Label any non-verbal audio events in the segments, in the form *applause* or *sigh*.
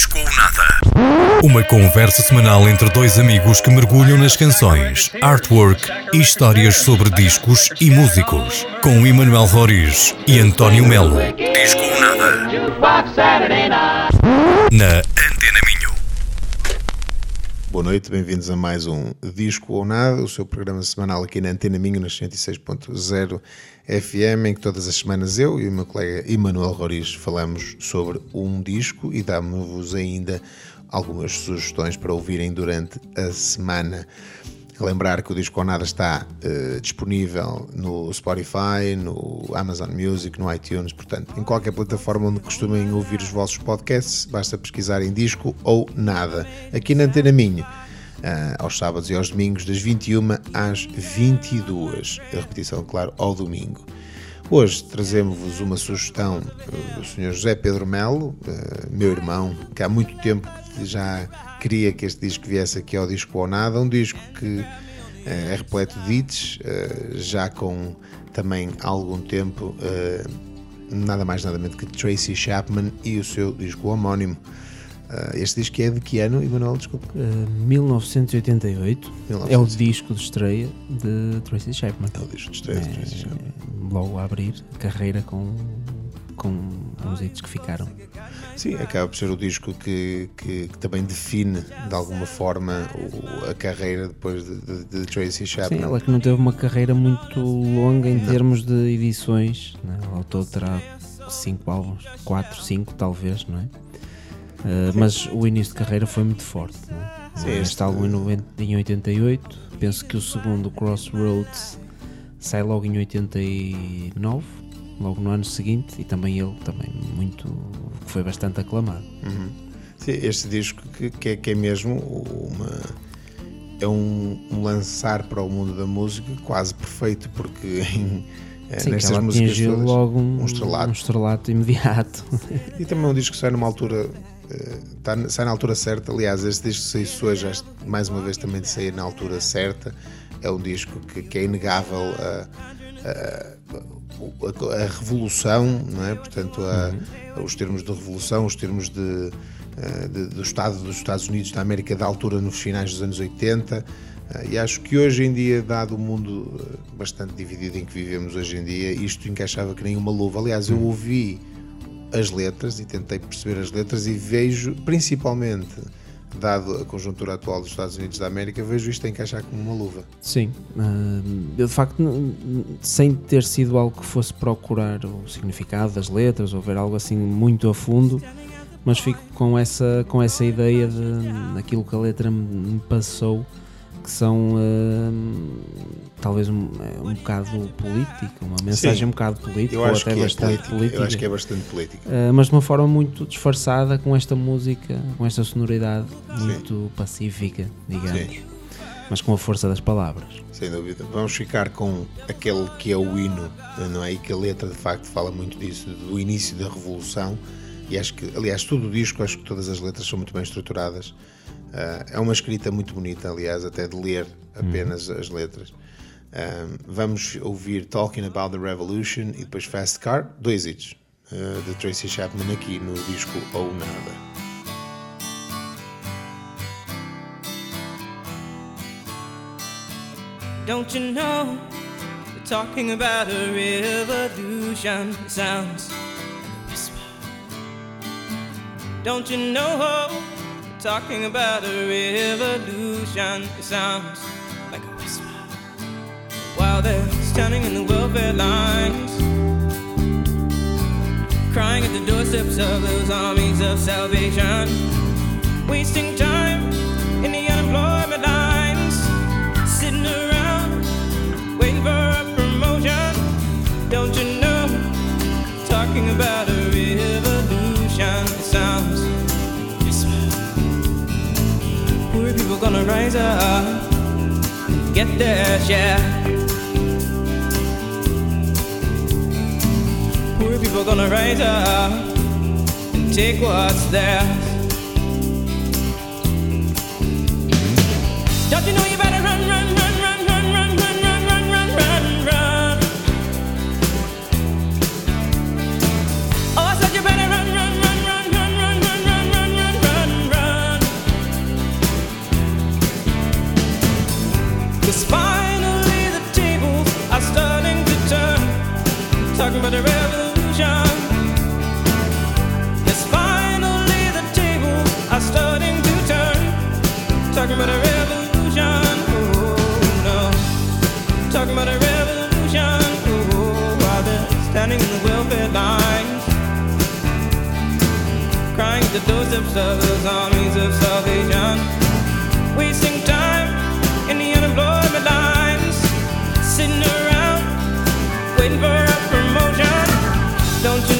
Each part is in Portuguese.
Disco ou Nada. Uma conversa semanal entre dois amigos que mergulham nas canções, artwork e histórias sobre discos e músicos. Com Emanuel Roriz e António Melo. Disco ou Nada. Na Antena Minho. Boa noite, bem-vindos a mais um Disco ou Nada, o seu programa semanal aqui na Antena Minho, nas 106.0 FM, em que todas as semanas eu e o meu colega Emanuel Roriz falamos sobre um disco e damos-vos ainda algumas sugestões para ouvirem durante a semana. Lembrar que o Disco ou Nada está uh, disponível no Spotify, no Amazon Music, no iTunes, portanto, em qualquer plataforma onde costumem ouvir os vossos podcasts, basta pesquisar em Disco ou Nada. Aqui na Antena Minho, aos sábados e aos domingos, das 21 às 22. A repetição, claro, ao domingo. Hoje trazemos-vos uma sugestão uh, do Sr. José Pedro Melo, meu irmão, que há muito tempo já queria que este disco viesse aqui ao Disco ou Nada, um disco que é repleto de hits, já com também há algum tempo, nada mais nada menos que Tracy Chapman e o seu disco homónimo. Este disco é de que ano, Emanuel? Desculpa. Uh, 1988. 1988. É o disco de estreia de Tracy Chapman. É o disco de estreia é, de Tracy Chapman. Logo a abrir carreira com, com uns hits que ficaram. Sim, acaba por ser o disco que, que, que também define de alguma forma o, a carreira depois de, de, de, Tracy Chapman. Sim, ela que não teve uma carreira muito longa em não. termos de edições, né? ao todo terá 5 álbuns, 4, 5 talvez, não é? Uh, mas o início de carreira foi muito forte. Não é? Sim, este, este álbum em, 90, em 88, penso que o segundo, Crossroads, sai logo em 89 logo no ano seguinte e também ele também muito foi bastante aclamado uhum. Sim, este disco que, que, é, que, é, mesmo uma é um, um, lançar para o mundo da música quase perfeito porque *laughs* em, eh, Sim, nestas músicas todas, logo um, um, estrelato. um estrelato imediato e também é um disco que sai numa altura está, sai na altura certa aliás este disco saiu hoje mais uma vez também de sair na altura certa é um disco que, que é inegável a, a a, a, revolução, não é? Portanto, a, uhum. os termos de revolução, os termos de, eh, de, do Estado dos Estados Unidos da América da altura nos finais dos anos 80. Eh, e acho que hoje em dia, dado o mundo eh, bastante dividido em que vivemos hoje em dia, isto encaixava que nem uma luva. Aliás, eu uhum. ouvi as letras e tentei perceber as letras e vejo principalmente dado a conjuntura atual dos Estados Unidos da América, vejo isto encaixar como uma luva. Sim, uh, de facto, sem ter sido algo que fosse procurar o significado das letras ou ver algo assim muito a fundo, mas fico com essa, com essa ideia de aquilo que a letra me passou que são uh, talvez um, é um bocado política, uma mensagem Sim, um bocado política, ou até é bastante política, política. Eu acho que é bastante política. Uh, mas de uma forma muito disfarçada com esta música, com esta sonoridade muito Sim. pacífica, digamos. Sim. Mas com a força das palavras. Sem dúvida. Vamos ficar com aquele que é o hino, não é? E que a letra de facto fala muito disso, do início da revolução. E acho que, aliás, todo o disco, acho que todas as letras são muito bem estruturadas. Uh, é uma escrita muito bonita, aliás, até de ler apenas as letras. Um, vamos ouvir Talking About the Revolution e depois Fast Car, dois hits uh, de Tracy Chapman aqui no disco Ou Nada. Don't you know talking about a revolution sounds like a whisper. Don't you know talking about a revolution. It sounds like a whisper. While they're standing in the welfare lines, crying at the doorsteps of those armies of salvation, wasting time gonna rise up, get their share. Poor people gonna rise up and take what's theirs. The doorsteps of those armies of salvation. Wasting time in the unemployment lines, sitting around waiting for a promotion. Don't you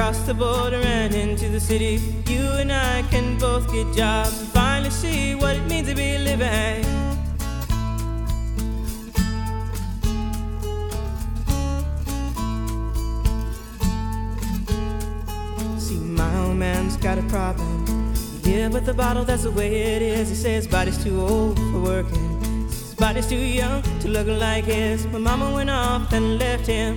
Just cross the border and into the city. You and I can both get jobs and finally see what it means to be living. See, my old man's got a problem. Yeah, with the bottle, that's the way it is. He says body's too old for working. His body's too young to look like his. My mama went off and left him.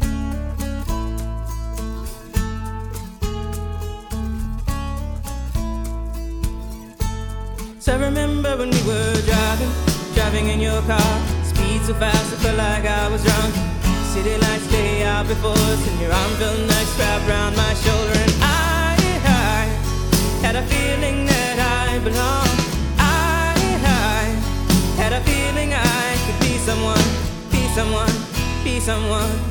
Driving in your car. Speed so fast, I felt like I was drunk. City lights lay out before us, and your arm felt nice wrapped around my shoulder. And I, I had a feeling that I belonged. I, I had a feeling I could be someone, be someone, be someone.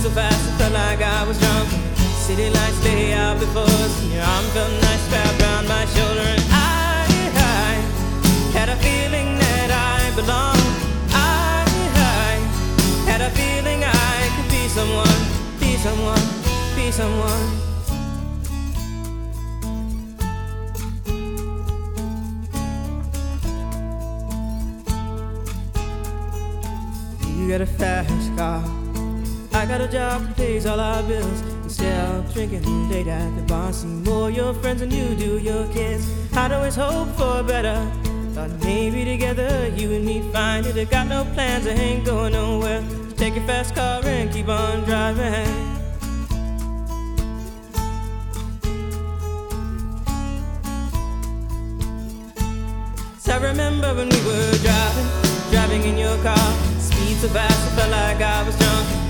So fast, it felt like I was drunk. City lights lay out before us, and your arm felt nice wrapped around my shoulder. And I, I had a feeling that I belonged. I, I had a feeling I could be someone, be someone, be someone. You got a fast car. Got a job that pays all our bills. Instead of drinking late at the bar, see more your friends than you do your kids. I'd always hope for better. Thought maybe together you and me find it. I got no plans, I ain't going nowhere. So take your fast car and keep on driving. I remember when we were driving, driving in your car. Speed so fast, I felt like I was drunk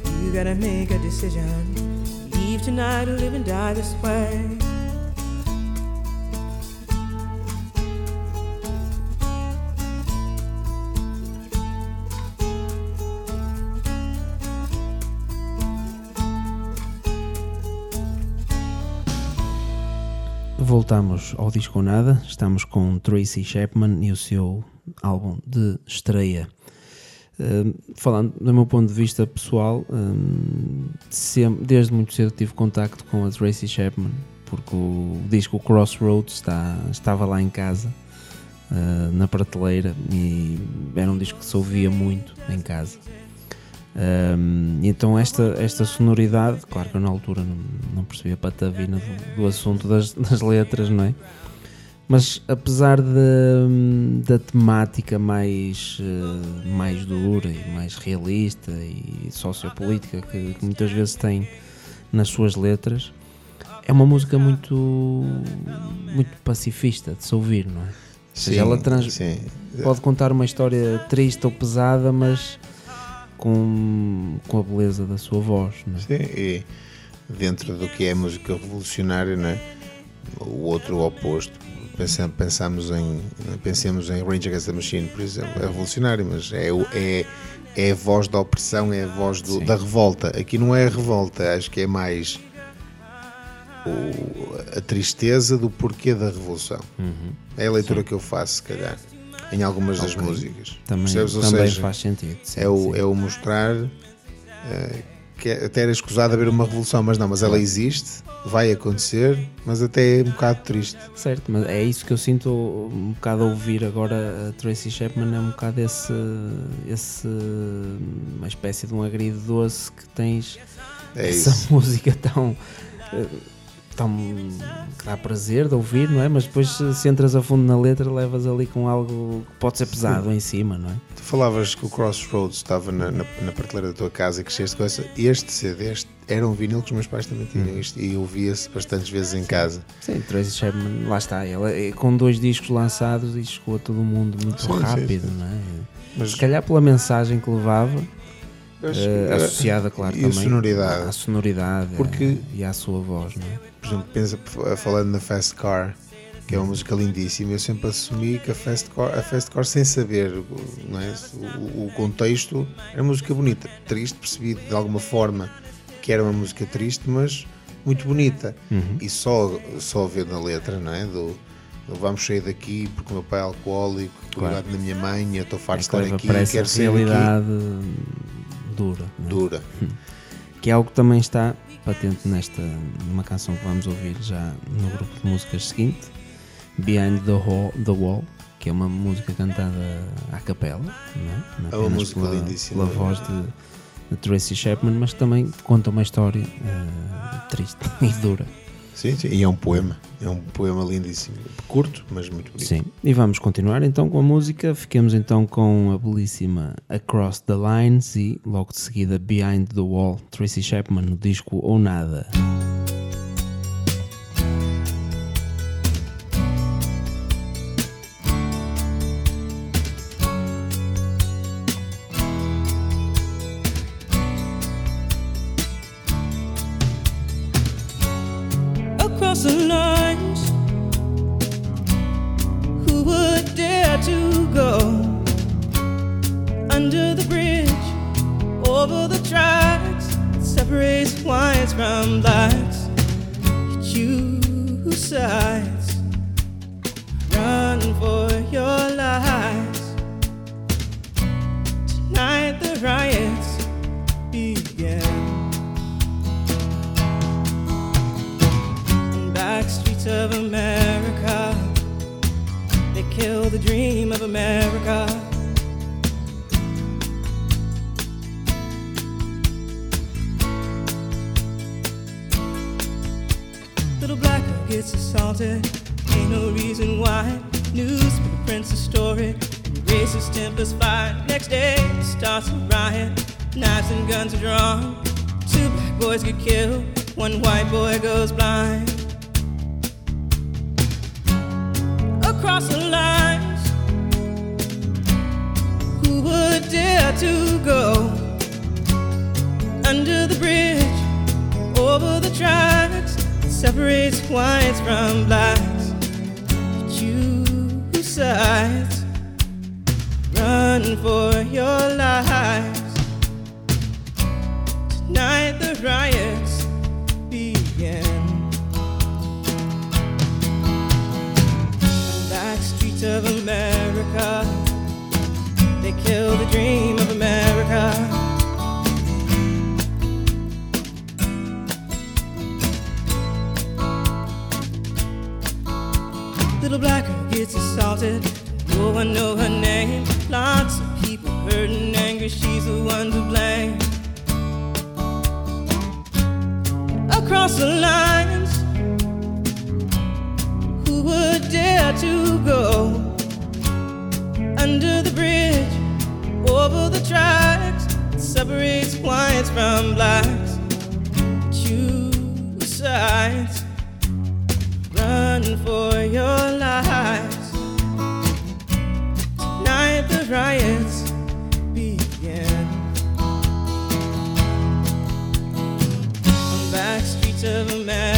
You gotta make a decision. Leave tonight or live and die this way. Voltamos ao Disco Nada, estamos com Tracy Chapman e o seu álbum de estreia. Falando do meu ponto de vista pessoal, um, sempre, desde muito cedo tive contacto com a Tracy Chapman, porque o disco Crossroads está, estava lá em casa, uh, na prateleira, e era um disco que se ouvia muito em casa. Um, então esta, esta sonoridade, claro que eu na altura não, não percebi a patavina do, do assunto das, das, letras, não é? Mas apesar de, da temática mais, uh, mais dura e mais realista e sociopolítica que, que, muitas vezes tem nas suas letras, é uma música muito, muito pacifista de se ouvir, não é? Sim, seja, ela trans, pode contar uma história triste ou pesada, mas com, com a beleza da sua voz. Não é? Sim, e dentro do que é música revolucionária, não é? o outro oposto. Pensamos, pensamos em, pensemos em Rage Against the Machine, por exemplo, é revolucionário, mas é, é, é a voz da opressão, é a voz do, da revolta. Aqui não é a revolta, acho que é mais o, a tristeza do porquê da revolução. Uhum. É a leitura Sim. que eu faço, se calhar em algumas okay. das músicas. Também, também seja, faz sentido. Sim, é, o, é o mostrar uh, que é, até era escusado haver uma revolução, mas não, mas ela existe, vai acontecer, mas até é um bocado triste. Certo, mas é isso que eu sinto um bocado a ouvir agora a Tracy Chapman, é um bocado esse, esse uma espécie de um agrido doce que tens é essa isso. *laughs* música tão. Tão, que dá prazer de ouvir, não é? Mas depois se entras a fundo na letra levas ali com algo que pode ser pesado Sim. em cima, não é? Tu falavas que o Crossroads estava na, na, na prateleira da tua casa e cresceste com essa. Este CD este era um vinil que os meus pais também tinham hum. isto e ouvia-se bastantes vezes em Sim. casa. Sim, Tracy Chapman, lá está, ela é, com dois discos lançados e chegou a todo mundo muito sim, rápido, não é? Mas, se calhar pela mensagem que levava. Uh, associada, claro, e também a sonoridade. à sonoridade Porque, é, e à sua voz, não é? por exemplo, pensa, falando na Fast Car, que é uma música lindíssima, eu sempre assumi que a Fast Car, a Fast Car sem saber é, o, o contexto, era uma música bonita, triste, percebi de alguma forma que era uma música triste, mas muito bonita. Uhum. E só, só ver na letra, não é? Do, vamos sair daqui porque o meu pai é alcoólico, claro. ligado na minha mãe, eu estou farto de estar aqui, quero ser realidade aqui. Dura. É? Dura. Que é algo que também está patente nesta numa canção que vamos ouvir já no grupo de músicas seguinte, Behind the, Hall, the Wall, que é uma música cantada à capela, não é? é uma música pela, lindíssima. Pela voz de, de, Tracy Chapman, mas também conta uma história uh, triste *laughs* e dura. Sim, sim, e é um poema, é um poema lindíssimo, curto, mas muito bonito. Sim, e vamos continuar então com a música. Fiquemos então com a belíssima Across the Lines e logo de seguida Behind the Wall, Tracy Chapman no disco Ou Nada. kill the dream of America. Little black girl gets assaulted. Ain't no reason why. Newspaper the a story. Racist tempers fight. Next day starts a riot. Knives and guns are drawn. Two black boys get killed. One white boy goes blind. To go under the bridge, over the tracks that separates whites from blacks? Choose sides, run for your lives. Tonight the riots begin. Back streets of America, kill the dream of America. Little black girl gets assaulted, no one know her name. Lots of people hurt and angry, she's the one to blame. across the lines. Who would dare to go under the tracks separates whites from blacks? Choose sides, run for your lives. Tonight the riots begin. On back streets of America,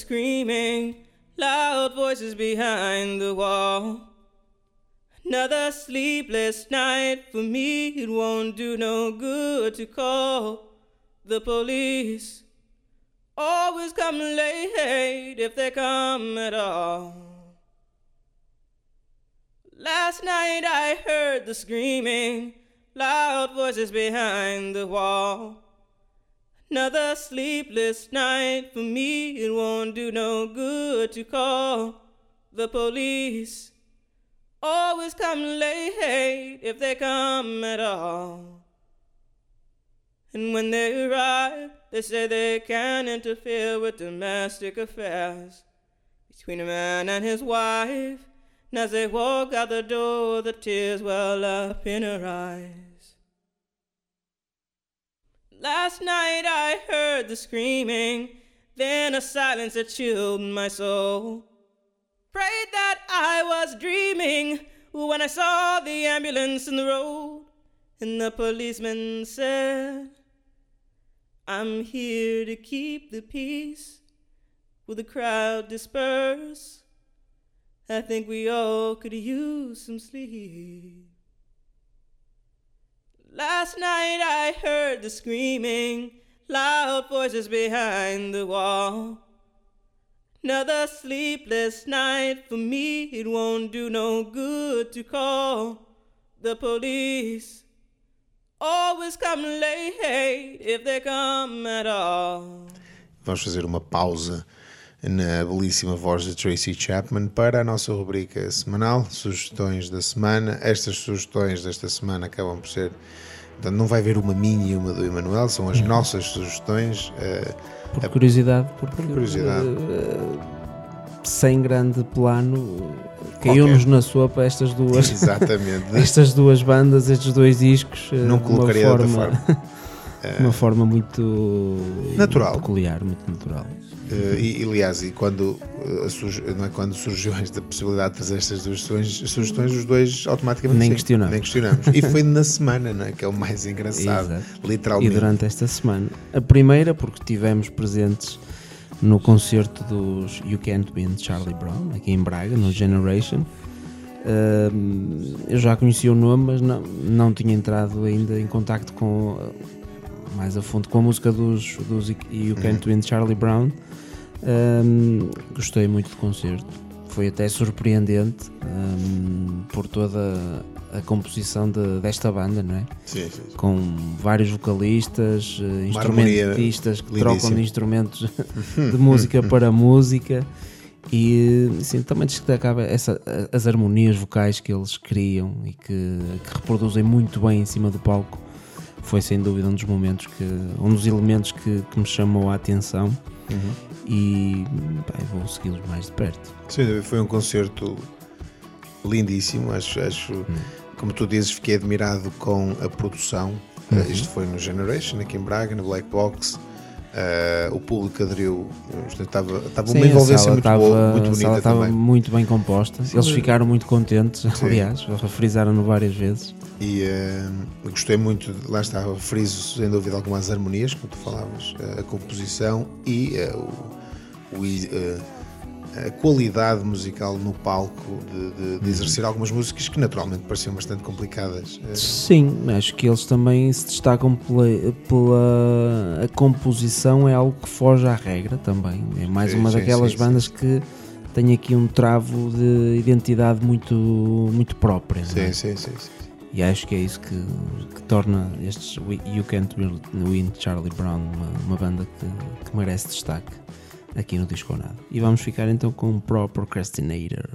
screaming, loud voices behind the wall. Another sleepless night for me, it won't do no good to call the police. Always come late if they come at all. Last night I heard the screaming, loud voices behind the wall. Another sleepless night for me. It won't do no good to call the police. Always come late if they come at all. And when they arrive, they say they can't interfere with domestic affairs between a man and his wife. And as they walk out the door, the tears well up in her eyes. Last night I heard the screaming, then a silence that chilled my soul. Prayed that I was dreaming when I saw the ambulance in the road, and the policeman said, I'm here to keep the peace. Will the crowd disperse? I think we all could use some sleep. Last night I heard the screaming, loud voices behind the wall. Another sleepless night for me, it won't do no good to call the police. Always come late if they come at all. Vamos fazer uma pausa na belíssima voz de Tracy Chapman para a nossa rubrica semanal, sugestões da semana. Estas sugestões desta semana acabam por ser. Portanto, não vai haver uma minha e uma do Emanuel, são as nossas sugestões. eh, Por curiosidade, porque Por curiosidade. eh, sem grande plano, caiu-nos na sopa estas duas, *laughs* exatamente. estas duas bandas, estes dois discos, eh, Não colocaria de outra forma. *laughs* de uma forma muito Natural. peculiar, muito natural. Eh, e, e, aliás, e quando, surge- não é, quando surgiu esta possibilidade de fazer estas duas sugestões, sugestões os dois automaticamente Nem sim, questionamos. nem questionamos. E foi na *laughs* semana, não é? que é o mais engraçado, Exato. E literalmente. durante esta semana. A primeira, porque tivemos presentes no concerto dos You Can't Win de Charlie Brown, aqui em Braga, no Generation. Ahm, eu já conhecia o nome, mas não, não tinha entrado ainda em contacto com mais a fundo com a música dos, dos You Can't Win Charlie Brown. Ahm, gostei muito do concerto. Foi até surpreendente ahm, por toda a composição de- desta banda, não é? Sim, sim, sim. Com vários vocalistas, eh, Uma instrumentistas que lindíssima. trocam de instrumentos *laughs* de música *laughs* para música. E sim, também destacava essa, as harmonias vocais que eles criam e que, que reproduzem muito bem em cima do palco. Foi sem dúvida um dos momentos que. um dos elementos que, que me chamou a atenção Uhum. e pá, vou segui-los mais de perto. Sim, foi um concerto lindíssimo. Acho, acho como tu dizes, fiquei admirado com a produção. Uh, isto foi no Generation, aqui em Braga, no Black Box. Uh, o público aderiu, portanto, estava, estava Sim, uma envolvência sala muito estava- boa, muito a sala bonita estava também. muito bem composta. Eles Sim. ficaram muito contentes, *laughs* aliás, frisaram-no várias vezes. E uh, gostei muito, de- lá está, friso sem dúvida algumas harmonias, como tu falavas, uh, a composição e uh, o, o, uh, a qualidade musical no palco de, de- de exercer algumas músicas que naturalmente pareciam bastante complicadas. Uh, Sim, acho que eles também se destacam pela, pela a composição, é algo que foge à regra também. É mais Sim, uma sim, daquelas sim, bandas que tem aqui um travo de identidade muito, muito própria. é? sim, sim, sim, sim. E acho que é isso que, que torna estes You Can't Win Charlie Brown uma, uma banda que, que merece destaque aqui no Disco Nada. E vamos ficar então com Pro Procrastinator.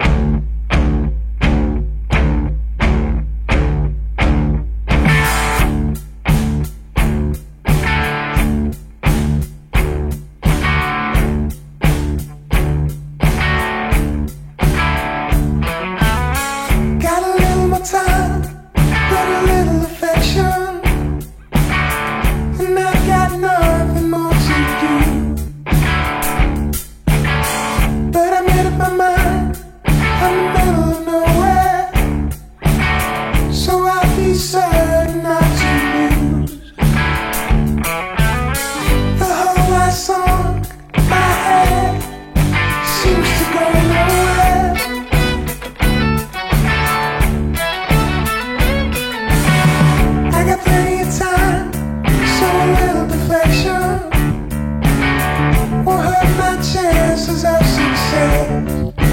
Bye.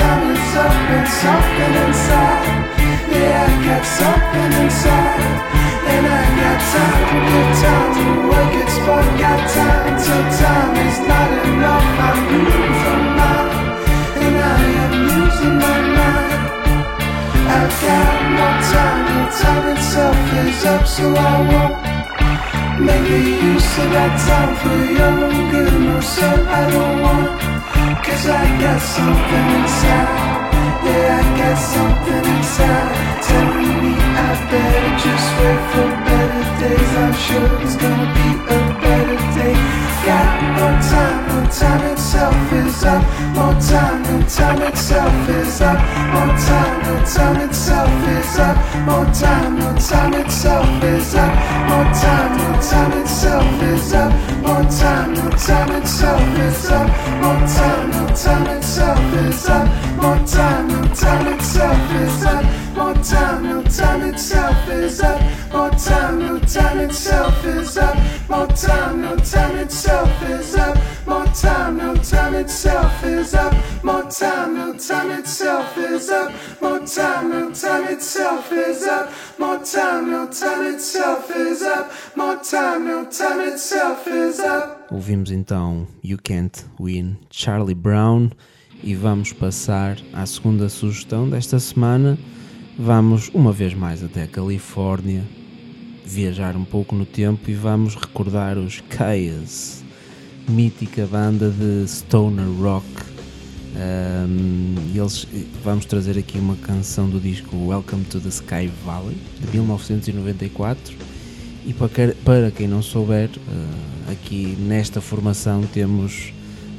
Up. And something inside. Yeah, I got something inside. And I got time to give time to work it, but got time till time is not enough. I'm losing mine, and I am losing my mind. I've got no time, no time itself is up, so I won't make use of that time for your good. No, sir, I don't want, cause I got something inside. Yeah, I got something inside telling me I better just wait for better days. I'm sure it's gonna be a no time, no time itself is up. No time, no time itself is up. No time, no time itself is up. No time, no time itself is up. No time, no time itself is up. No time, no time itself is up. No time, no time itself is up. No time, no time itself is up. No time, no time itself is up. No time, no time itself is up. No time, no time itself is up. No time, no time itself is up. No time, no time itself is up. No time, no time itself is up. No time, no time itself is up. No time, no time itself is up. Ouvimos então You Can't Win, Charlie Brown, e vamos passar à segunda sugestão desta semana. Vamos uma vez mais até a Califórnia, viajar um pouco no tempo e vamos recordar os Chaos, mítica banda de stoner rock. Um, eles, vamos trazer aqui uma canção do disco Welcome to the Sky Valley de 1994 e para, quem não souber, eh, aqui nesta formação temos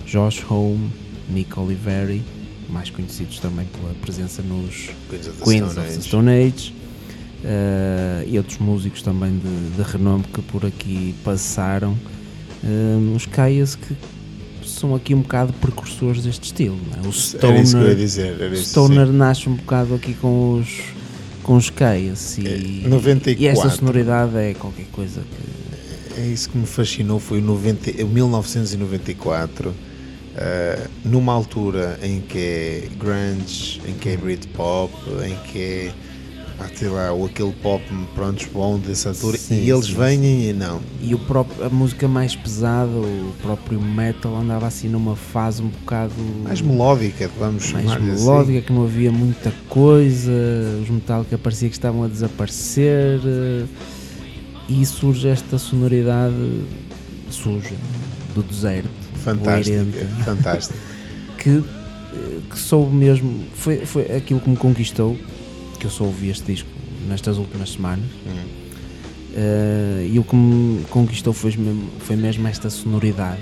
Josh Home, Nick Oliveri, mais conhecidos também pela presença nos Queens of the Queens Stone of the. Stone Age eh, e outros músicos também de, de renome que por aqui passaram. Eh, os Caias que são aqui um bocado precursores deste estilo. é? O Stoner, dizer. Stoner nasce um bocado aqui com os com os Caias e, É, 94. e esta sonoridade é qualquer coisa que É isso que me fascinou, foi o 90, o 1994, eh, numa altura em que é grunge, em que é Britpop, em que é sei lá, ou aquele pop pronto, bom dessa altura, Sim, e eles sim, vêm e não. e o próprio, a música mais pesada, o próprio metal andava assim numa fase um bocado Mais melódica, vamos mais chamar melódica, que não havia muita coisa, os Metallica parecia que estavam a desaparecer eh, e surge esta sonoridade suja do deserto, assim. Fantástica, *laughs* fantástica. que, eh, que soube mesmo, foi, foi aquilo que me conquistou, que eu só ouvi este disco nestas últimas semanas. Hum. eh, e o que me conquistou foi mesmo, foi mesmo esta sonoridade.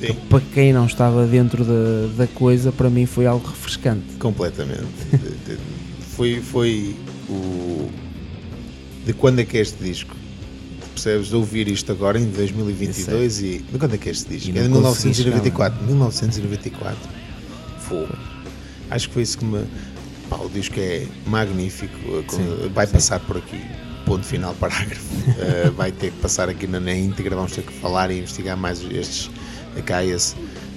Que para quem não estava dentro da, da coisa, para mim foi algo refrescante. completamente. Foi, foi o. De quando é que é este disco? Percebes? De ouvir isto agora em 2022 e. De quando é que é este disco? É de não consegui 1994. 1994. Fogo. Acho que foi isso que me. Pá, o disco é magnífico. eh, Sim, vai sim. passar por aqui. Ponto final, parágrafo. *laughs* Eh, vai ter que passar aqui na, na íntegra. Vamos ter que falar e investigar mais estes Acaias,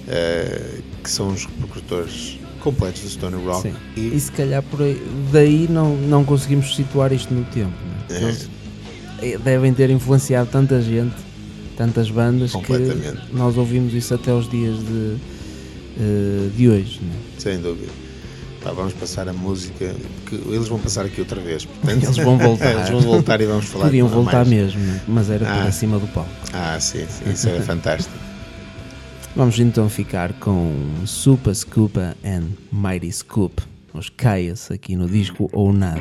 eh, que são os repercutores completos do Stoner Rock. Sim. E, E se calhar por aí, daí não, não conseguimos situar isto no tempo. né? É. Eles devem ter influenciado tanta gente, tantas bandas, que nós ouvimos isso até os dias de, de hoje. né? Sem dúvida. Pá, vamos passar a música, que eles vão passar aqui outra vez. portanto- Eles vão voltar. *laughs* eles vão voltar e vamos falar Podiam voltar mais. mesmo, mas era por Ah. acima do palco. Ah, sim, sim, isso era *laughs* fantástico. Vamos então ficar com Super Scoopa and Mighty Scoop, os Caias aqui no disco ou nada.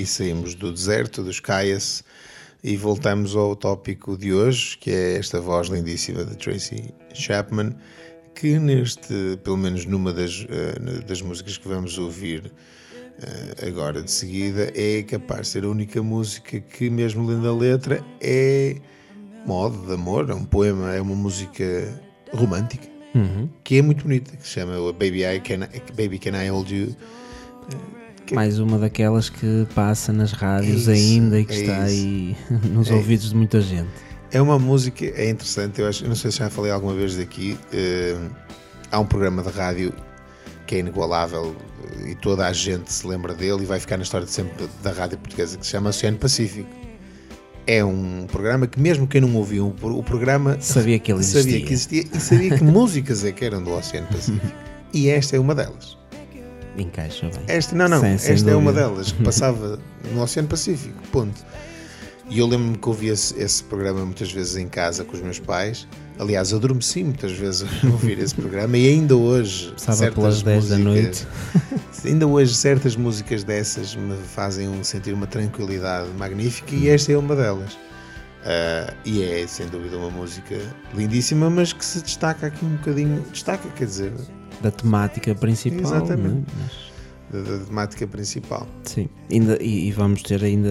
E saímos do deserto, dos Caias, e voltamos ao tópico de hoje, que é esta voz lindíssima de Tracy Chapman, que neste, pelo menos numa das, uh, das músicas que vamos ouvir uh, agora de seguida, é capaz de ser a única música que, mesmo lendo a letra, é modo de amor, é um poema, é uma música romântica, Uhum. que é muito bonita, que se chama Baby, I Can, Baby Can I Hold You. Mais uma daquelas que passa nas rádios É isso, ainda e que é está isso. aí *laughs* nos É ouvidos de muita gente. É uma música, é interessante, eu, acho, não sei se já falei alguma vez daqui. eh, há um programa de rádio que é inigualável e toda a gente se lembra dele e vai ficar na história de sempre da rádio portuguesa que se chama Oceano Pacífico. É um programa que, mesmo quem não ouviu o programa, Sabia que ele existia. sabia que existia e sabia que *laughs* músicas é que eram do Oceano Pacífico. E esta é uma delas. Encaixa bem. Esta, não, não, Sem- sem esta é uma delas que passava no Oceano Pacífico, ponto. E eu lembro-me que ouvi esse, esse programa muitas vezes em casa com os meus pais. Aliás, adormeci muitas vezes *laughs* a ouvir esse programa e ainda hoje. Certas pelas 10 da músicas- *laughs* Ainda hoje, certas músicas dessas me fazem um- sentir uma tranquilidade magnífica e esta é uma delas. Ah, e é, sem dúvida, uma música lindíssima, mas que se destaca aqui um bocadinho. Destaca, quer dizer, Da temática principal. Exatamente. é? Mas- da, da temática principal. Sim, ainda, e, e vamos ter ainda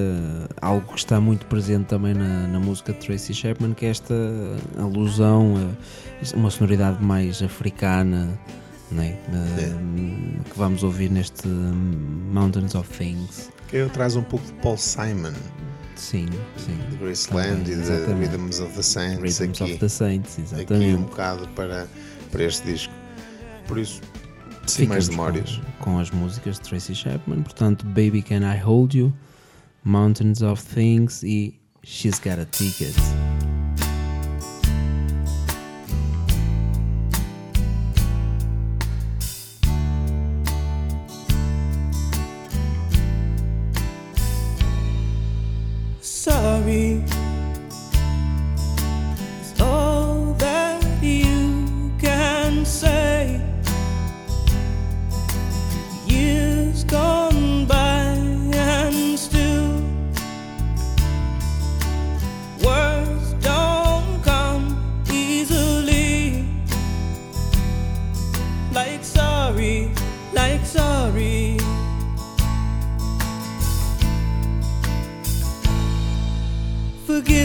algo que está muito presente também na, na música de Tracy Chapman, que é esta alusão a uma sonoridade mais africana, né? Que vamos ouvir neste Mountains of Things. Que traz um pouco de Paul Simon, Sim, sim. de Graceland e de exatamente. Rhythms of the Saints Rhythms aqui, of the Saints, aqui um exatamente. bocado para, para este disco. Por isso, sem mais demórias. Com, com as músicas de Tracy Chapman, portanto, Baby Can I Hold You, Mountains of Things e She's Got a Ticket.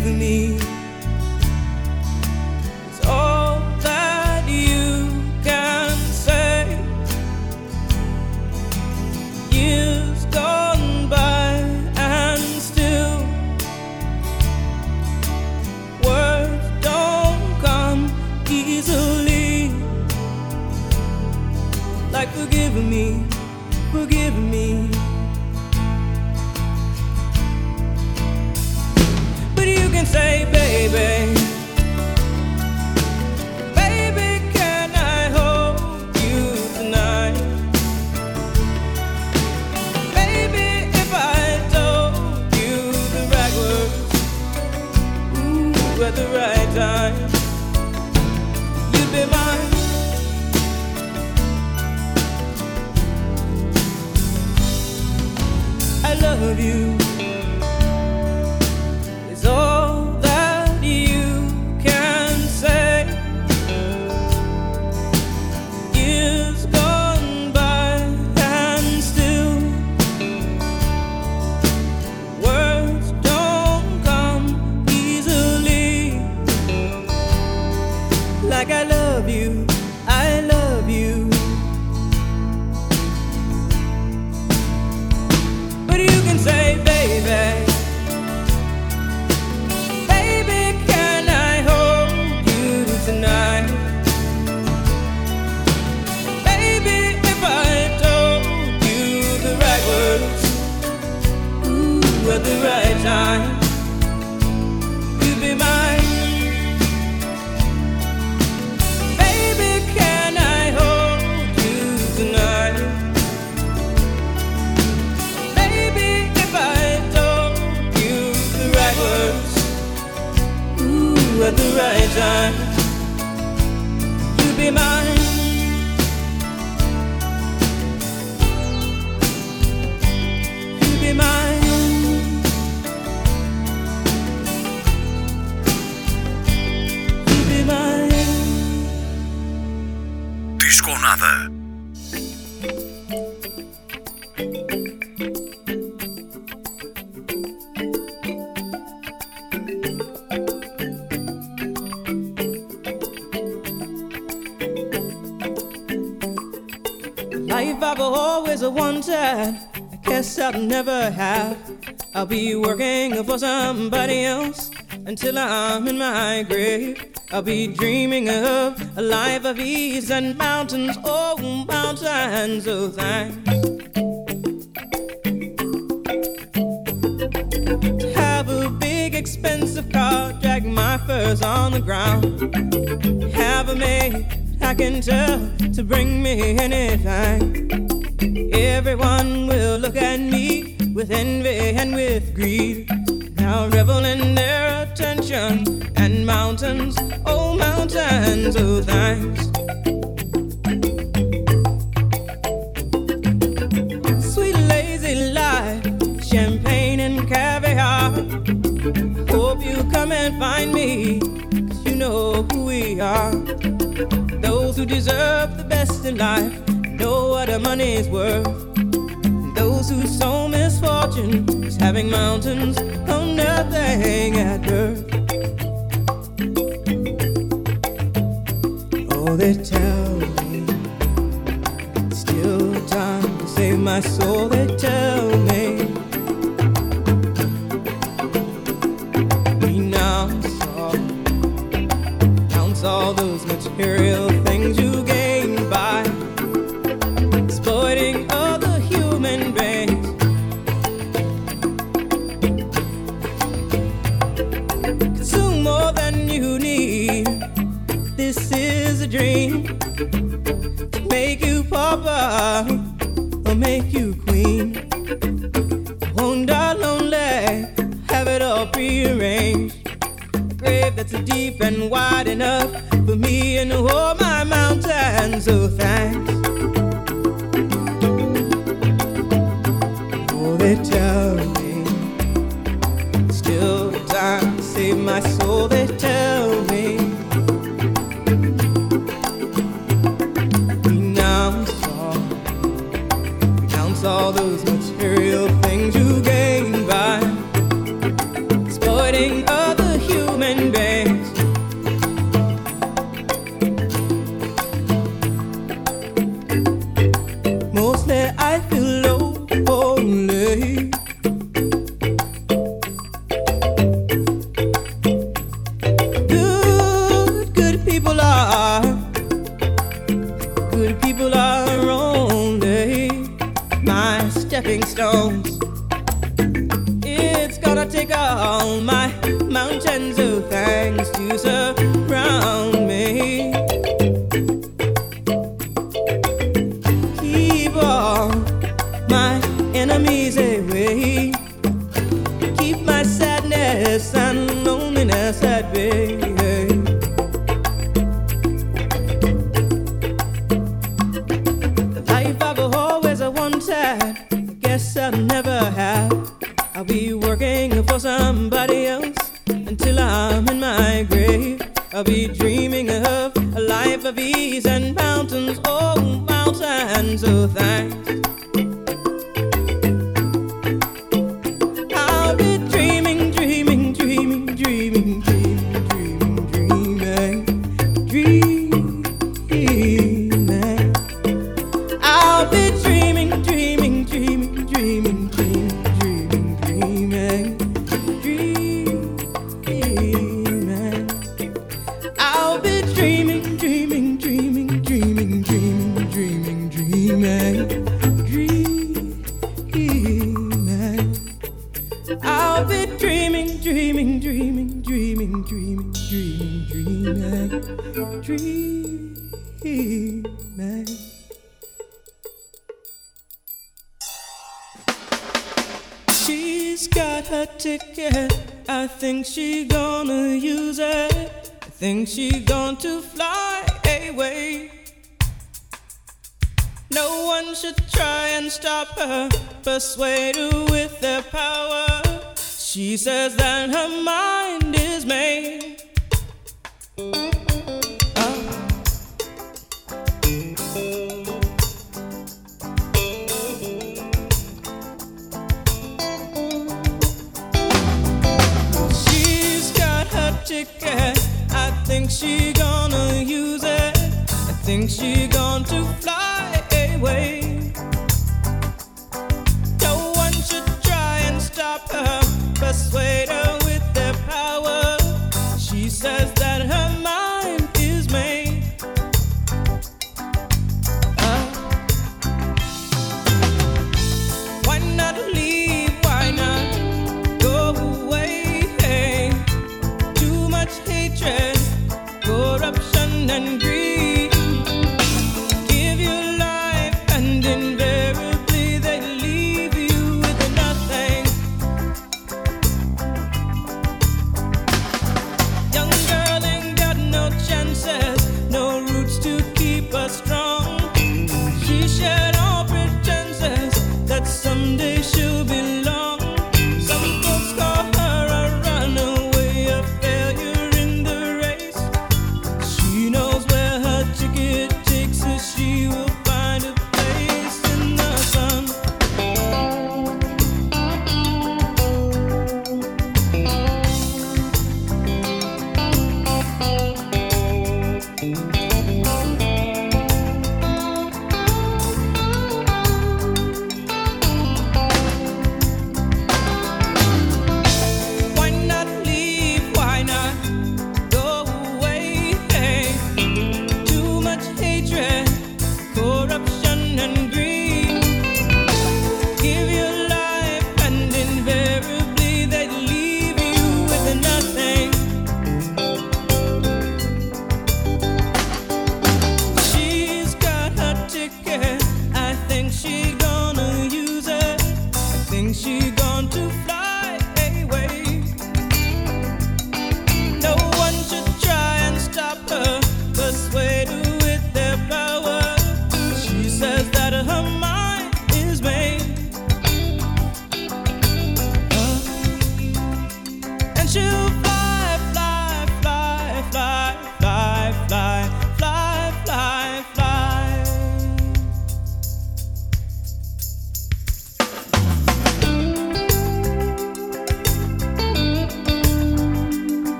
Forgive me. It's all that you can say. Years gone by and still words don't come easily. Like forgiving me, I'll never have. I'll be working for somebody else until I'm in my grave. I'll be dreaming of a life of ease and mountains, oh, mountains of thanks. Have a big expensive car, drag my furs on the ground. Have a maid I can tell to bring me anything. Everyone will look at me with envy and with greed. Now revel in their attention and mountains, oh mountains, oh thanks. Sweet lazy life, champagne and caviar. Hope you come and find me, cause you know who we are. Those who deserve the best in life know what their money's worth. And Those who sow misfortune is having mountains on nothing at birth. Oh, they tell me still time to save my soul. They tell me renounce all, renounce all those material until I'm in my grave. I'll be dreaming of a life of ease and mountains, oh mountains of thanks.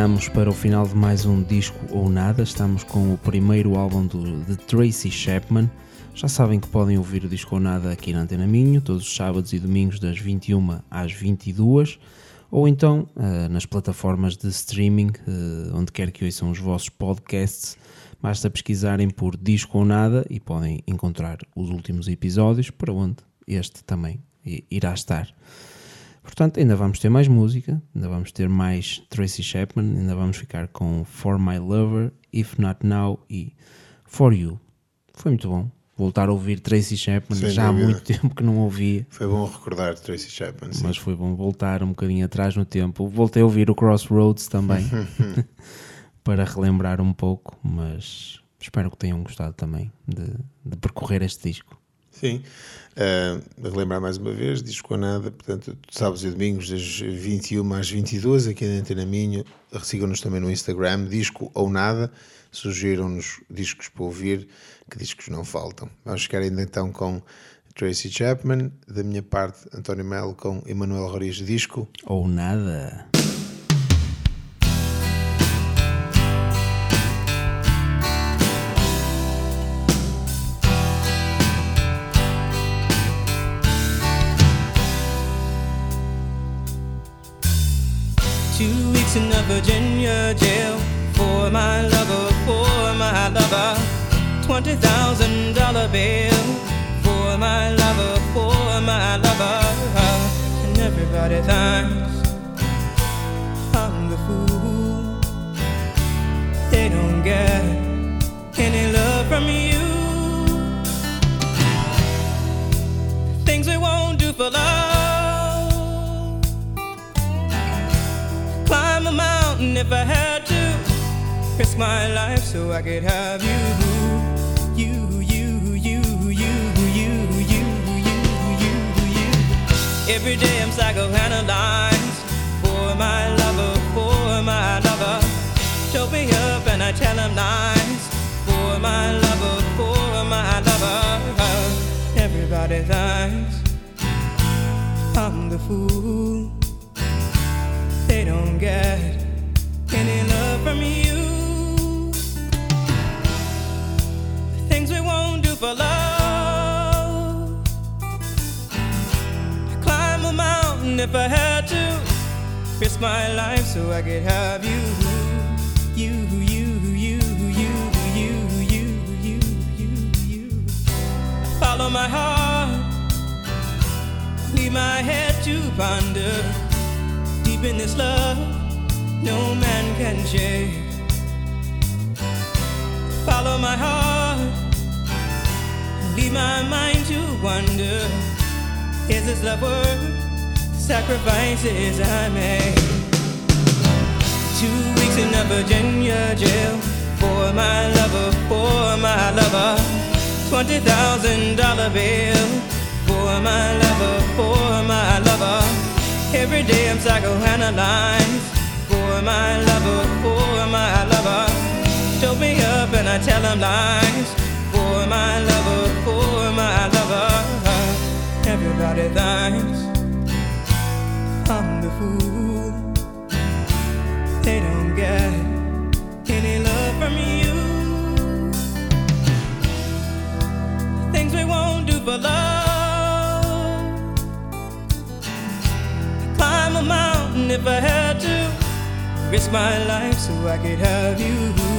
Caminhamos para o final de mais um disco ou nada. Estamos com o primeiro álbum do, de Tracy Chapman. Já sabem que podem ouvir o disco ou nada aqui na Antena Minho, todos os sábados e domingos das 21 às 22 ou então ah, nas plataformas de streaming, ah, onde quer que ouçam os vossos podcasts. Basta pesquisarem por disco ou nada e podem encontrar os últimos episódios, para onde este também irá estar. Portanto, ainda vamos ter mais música, ainda vamos ter mais Tracy Chapman, ainda vamos ficar com For My Lover, If Not Now e For You. Foi muito bom voltar a ouvir Tracy Chapman, Sem já há dúvida. muito *laughs* tempo que não ouvia, Foi bom recordar Tracy Chapman. sim. mas foi bom voltar um bocadinho atrás no tempo. Voltei a ouvir o Crossroads também, *laughs* *laughs* para relembrar um pouco, mas espero que tenham gostado também de, de percorrer este disco. Sim. A relembrar mais uma vez, disco nada, portanto, sábados e domingos, das 21 às 22, aqui na Antena Minho. Sigam-nos também no Instagram, disco ou nada. Sugiram-nos discos para ouvir, que discos não faltam. Vamos ficar ainda então com Tracy Chapman, da minha parte, António Melo com Emanuel Roriz, disco. Ou nada. Weeks in a Virginia jail for my lover, for my lover. Twenty thousand dollar bail for my lover, for my lover. And everybody thinks I'm the fool. They don't get any love from you. Things we won't do for love if I had to risk my life so I could have you, you, you, you, you, you, you, you, you, you. Every day I'm psychoanalyzed for my lover, for my lover. Choke me up and I tell him lies for my lover, for my lover. Everybody thinks I'm the fool. They don't get any love from you. Things we won't do for love. I climb a mountain if I had to. Risk my life so I could have you. You, you, you, you, you, you, you, you, you. Follow my heart. Leave my head to ponder. Deep in this love, no man can shake. Follow my heart. Leave my mind to wonder. Is this love worth sacrifices I made? Two weeks in a Virginia jail for my lover, for my lover. Twenty thousand dollar bill for my lover, for my lover. Every day I'm psychoanalyzed for my lover, for my lover. Choke me up and I tell him lies for my lover, for my lover. Everybody thinks I'm the fool. They don't get any love from you. Things we won't do for love. Climb a mountain if I had to. Risk my life so I could have you. You,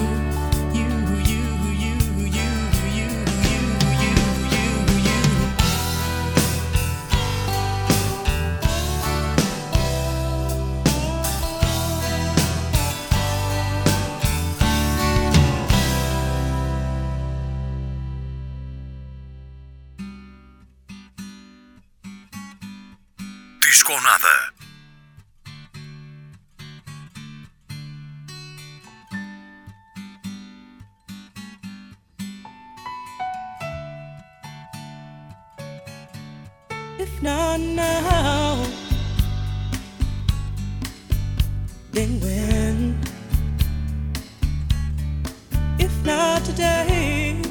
now, then when? If not today,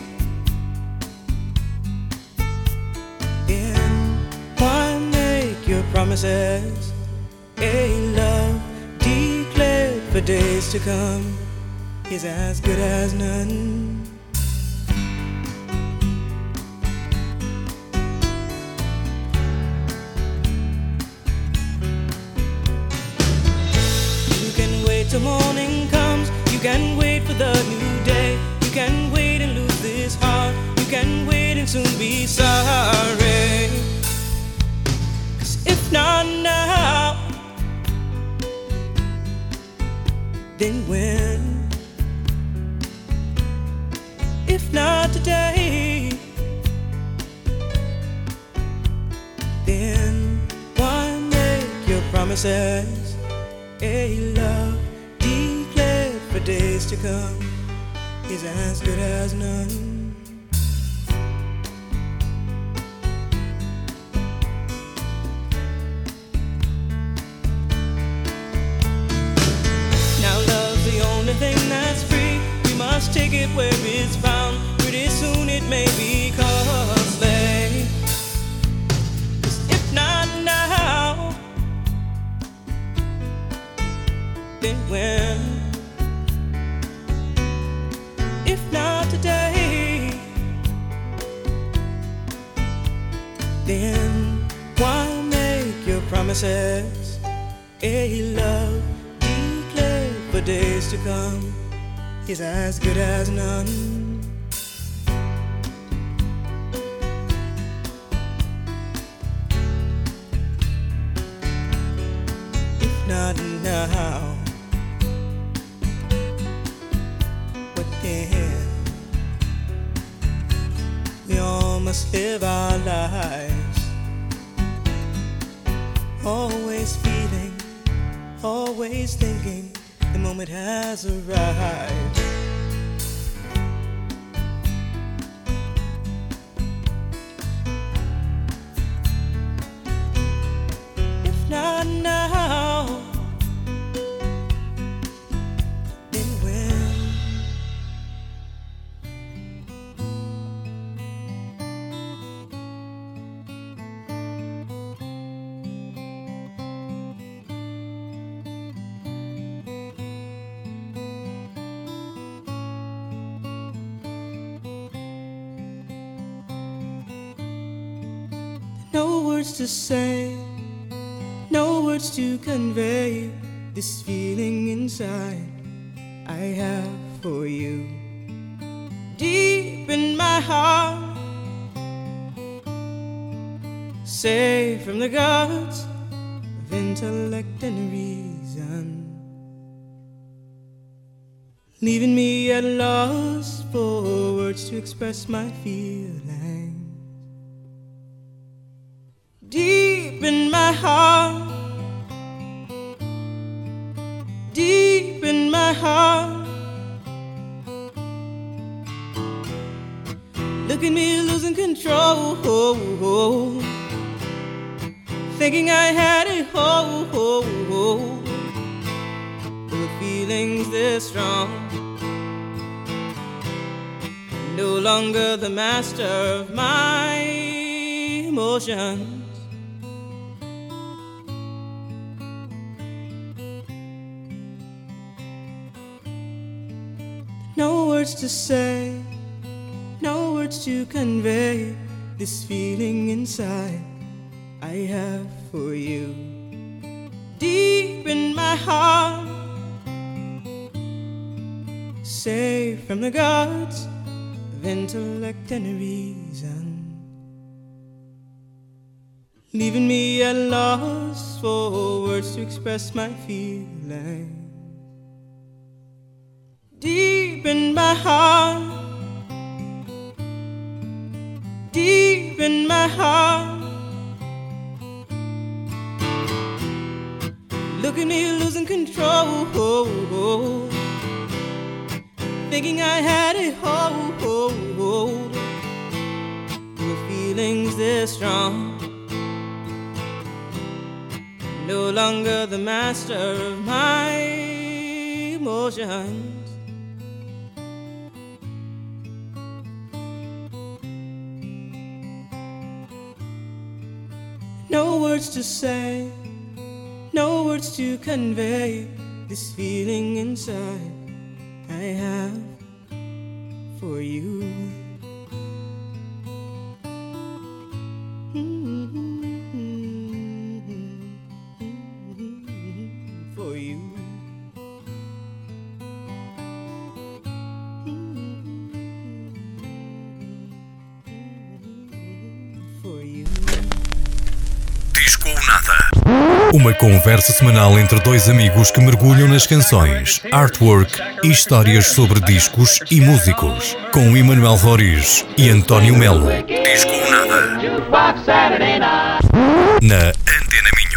then why make your promises? A love declared for days to come is as good as none. Till morning comes. You can wait for the new day. You can wait and lose this heart. You can wait and soon be sorry. 'Cause if not now, then when? If not today, then why make your promises? A love days to come is as good as none. Is as good as none. If not now, what then? We all must live our lives, always feeling, always thinking the moment has arrived. To say, no words to convey this feeling inside I have for you. Deep in my heart, safe from the gods of intellect and reason. Leaving me at loss for words to express my feelings. Deep in my heart, deep in my heart. Look at me losing control, thinking I had it whole. The feelings this strong, no longer the master of my emotions. No words to say, no words to convey this feeling inside I have for you. Deep in my heart, safe from the gods of intellect and reason. Leaving me at loss for words to express my feelings deep in my heart, deep in my heart. Look at me losing control, thinking I had it hold. With feelings this strong, no longer the master of my emotions. No words to say, no words to convey this feeling inside I have for you. Uma conversa semanal entre dois amigos que mergulham nas canções, artwork e histórias sobre discos e músicos. Com Emanuel Roriz e António Melo. Disco Nada. Na Antena Minha.